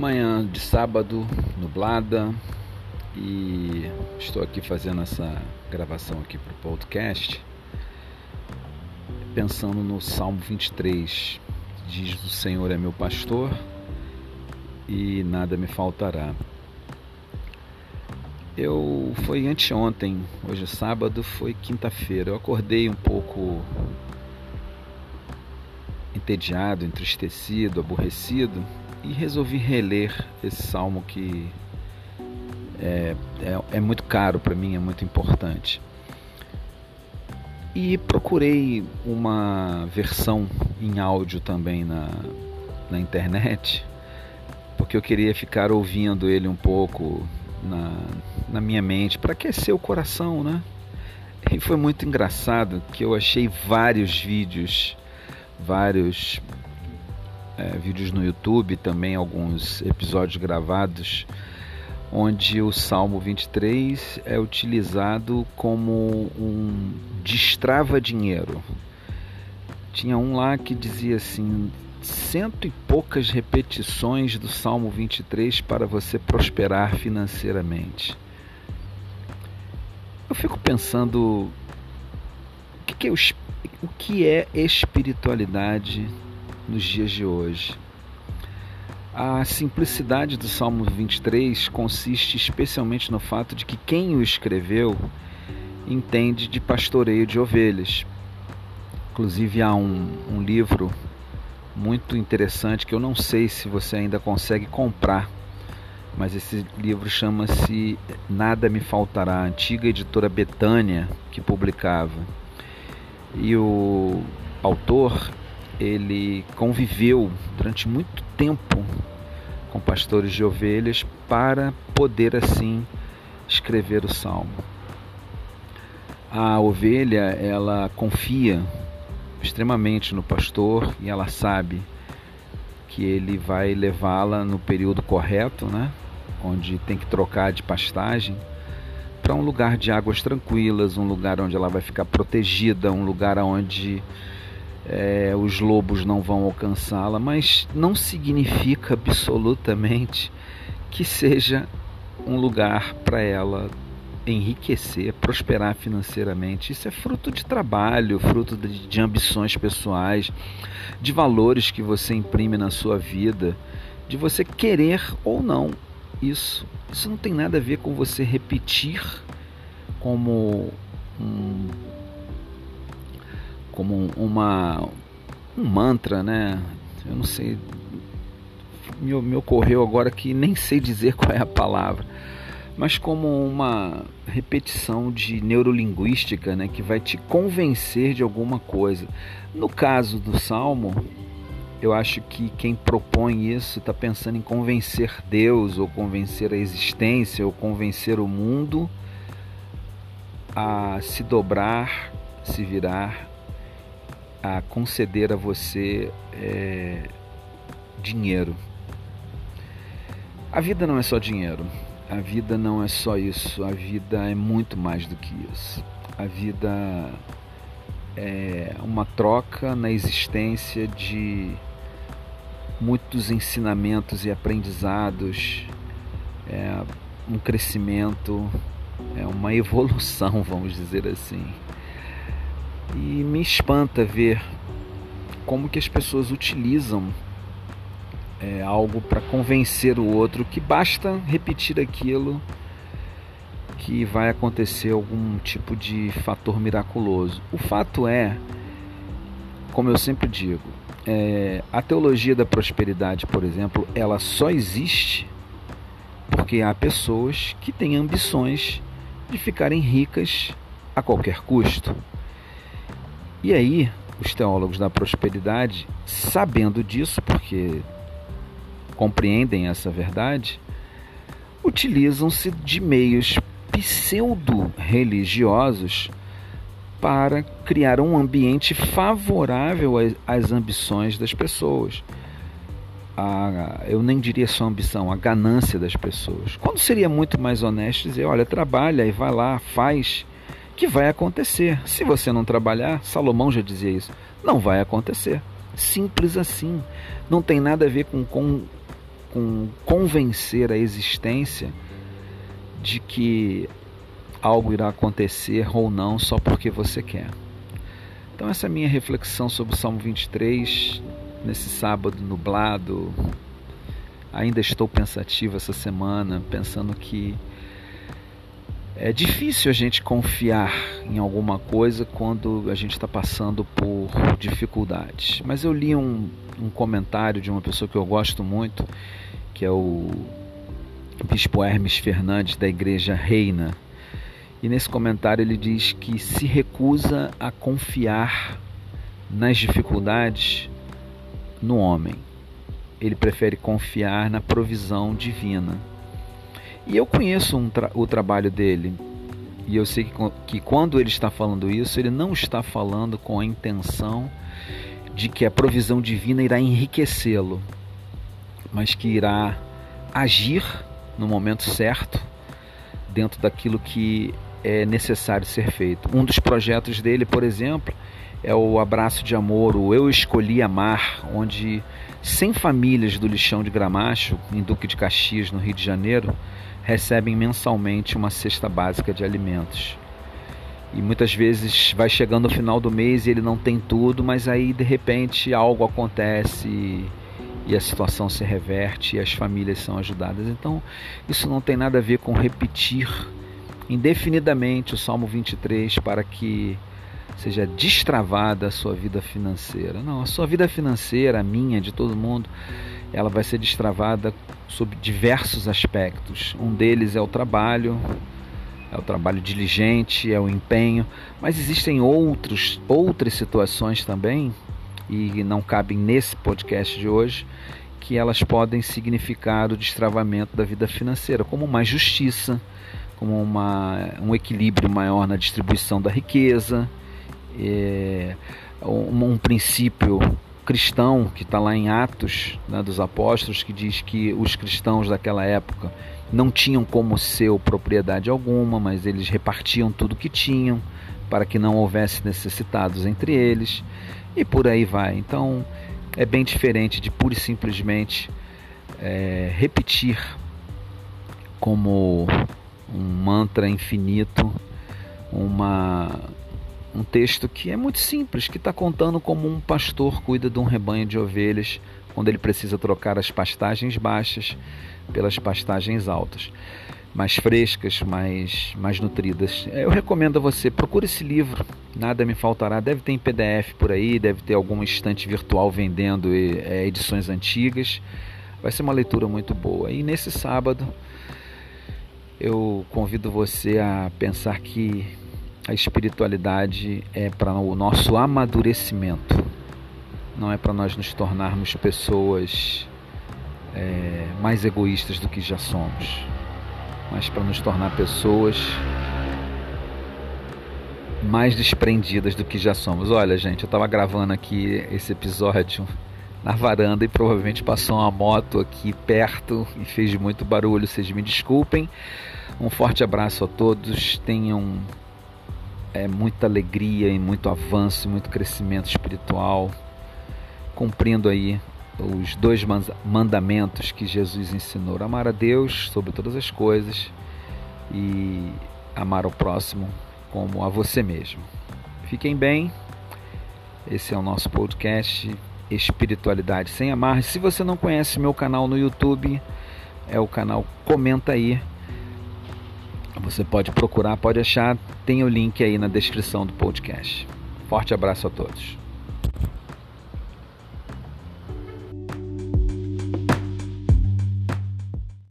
Manhã de sábado, nublada, e estou aqui fazendo essa gravação aqui para o podcast, pensando no Salmo 23, diz o Senhor é meu pastor e nada me faltará. Eu foi anteontem, hoje é sábado, foi quinta-feira. Eu acordei um pouco entediado, entristecido, aborrecido e resolvi reler esse salmo que é, é, é muito caro para mim, é muito importante. E procurei uma versão em áudio também na, na internet, porque eu queria ficar ouvindo ele um pouco na, na minha mente, para aquecer o coração, né? E foi muito engraçado que eu achei vários vídeos, vários é, vídeos no YouTube, também alguns episódios gravados, onde o Salmo 23 é utilizado como um destrava dinheiro. Tinha um lá que dizia assim: cento e poucas repetições do Salmo 23 para você prosperar financeiramente. Eu fico pensando o que é, o que é espiritualidade nos dias de hoje. A simplicidade do Salmo 23 consiste especialmente no fato de que quem o escreveu entende de pastoreio de ovelhas. Inclusive, há um, um livro muito interessante que eu não sei se você ainda consegue comprar, mas esse livro chama-se Nada Me Faltará, a antiga editora Betânia que publicava. E o autor ele conviveu durante muito tempo com pastores de ovelhas para poder assim escrever o salmo. A ovelha, ela confia extremamente no pastor e ela sabe que ele vai levá-la no período correto, né? Onde tem que trocar de pastagem para um lugar de águas tranquilas, um lugar onde ela vai ficar protegida, um lugar onde é, os lobos não vão alcançá-la, mas não significa absolutamente que seja um lugar para ela enriquecer, prosperar financeiramente. Isso é fruto de trabalho, fruto de, de ambições pessoais, de valores que você imprime na sua vida, de você querer ou não isso. Isso não tem nada a ver com você repetir como um como uma um mantra, né? Eu não sei, me, me ocorreu agora que nem sei dizer qual é a palavra, mas como uma repetição de neurolinguística, né, que vai te convencer de alguma coisa. No caso do Salmo, eu acho que quem propõe isso está pensando em convencer Deus, ou convencer a existência, ou convencer o mundo a se dobrar, se virar a conceder a você é, dinheiro. A vida não é só dinheiro. A vida não é só isso. A vida é muito mais do que isso. A vida é uma troca na existência de muitos ensinamentos e aprendizados, é um crescimento, é uma evolução, vamos dizer assim. E me espanta ver como que as pessoas utilizam é, algo para convencer o outro que basta repetir aquilo que vai acontecer algum tipo de fator miraculoso. O fato é, como eu sempre digo, é, a teologia da prosperidade, por exemplo, ela só existe porque há pessoas que têm ambições de ficarem ricas a qualquer custo. E aí, os teólogos da prosperidade, sabendo disso, porque compreendem essa verdade, utilizam-se de meios pseudo-religiosos para criar um ambiente favorável às ambições das pessoas. A, eu nem diria só ambição, a ganância das pessoas. Quando seria muito mais honesto dizer: olha, trabalha e vai lá, faz que vai acontecer. Se você não trabalhar, Salomão já dizia isso, não vai acontecer. Simples assim. Não tem nada a ver com, com com convencer a existência de que algo irá acontecer ou não só porque você quer. Então, essa é a minha reflexão sobre o Salmo 23, nesse sábado nublado. Ainda estou pensativo essa semana, pensando que é difícil a gente confiar em alguma coisa quando a gente está passando por dificuldades. Mas eu li um, um comentário de uma pessoa que eu gosto muito, que é o Bispo Hermes Fernandes, da Igreja Reina. E nesse comentário ele diz que se recusa a confiar nas dificuldades no homem. Ele prefere confiar na provisão divina. E eu conheço um tra o trabalho dele. E eu sei que, que quando ele está falando isso, ele não está falando com a intenção de que a provisão divina irá enriquecê-lo, mas que irá agir no momento certo, dentro daquilo que é necessário ser feito. Um dos projetos dele, por exemplo, é o Abraço de Amor, o Eu Escolhi Amar, onde 100 famílias do lixão de Gramacho, em Duque de Caxias, no Rio de Janeiro, recebem mensalmente uma cesta básica de alimentos. E muitas vezes vai chegando o final do mês e ele não tem tudo, mas aí de repente algo acontece e a situação se reverte e as famílias são ajudadas. Então, isso não tem nada a ver com repetir indefinidamente o Salmo 23 para que seja destravada a sua vida financeira. Não, a sua vida financeira, a minha, de todo mundo, ela vai ser destravada sob diversos aspectos. Um deles é o trabalho, é o trabalho diligente, é o empenho, mas existem outros, outras situações também, e não cabem nesse podcast de hoje, que elas podem significar o destravamento da vida financeira, como mais justiça, como uma, um equilíbrio maior na distribuição da riqueza, é, um, um princípio cristão que está lá em Atos né, dos Apóstolos, que diz que os cristãos daquela época não tinham como seu propriedade alguma, mas eles repartiam tudo que tinham para que não houvesse necessitados entre eles e por aí vai. Então é bem diferente de pura e simplesmente é, repetir como um mantra infinito, uma, um texto que é muito simples, que está contando como um pastor cuida de um rebanho de ovelhas quando ele precisa trocar as pastagens baixas pelas pastagens altas, mais frescas, mais, mais nutridas. Eu recomendo a você, procure esse livro, nada me faltará. Deve ter em PDF por aí, deve ter algum estante virtual vendendo é, edições antigas. Vai ser uma leitura muito boa. E nesse sábado eu convido você a pensar que a espiritualidade é para o nosso amadurecimento, não é para nós nos tornarmos pessoas é, mais egoístas do que já somos, mas para nos tornar pessoas mais desprendidas do que já somos. Olha, gente, eu estava gravando aqui esse episódio na varanda e provavelmente passou uma moto aqui perto e fez muito barulho. Vocês me desculpem. Um forte abraço a todos. Tenham é, muita alegria e muito avanço, muito crescimento espiritual, cumprindo aí os dois mandamentos que Jesus ensinou: amar a Deus sobre todas as coisas e amar o próximo como a você mesmo. Fiquem bem. Esse é o nosso podcast Espiritualidade sem Amar. Se você não conhece meu canal no YouTube, é o canal Comenta aí. Você pode procurar, pode achar, tem o link aí na descrição do podcast. Forte abraço a todos.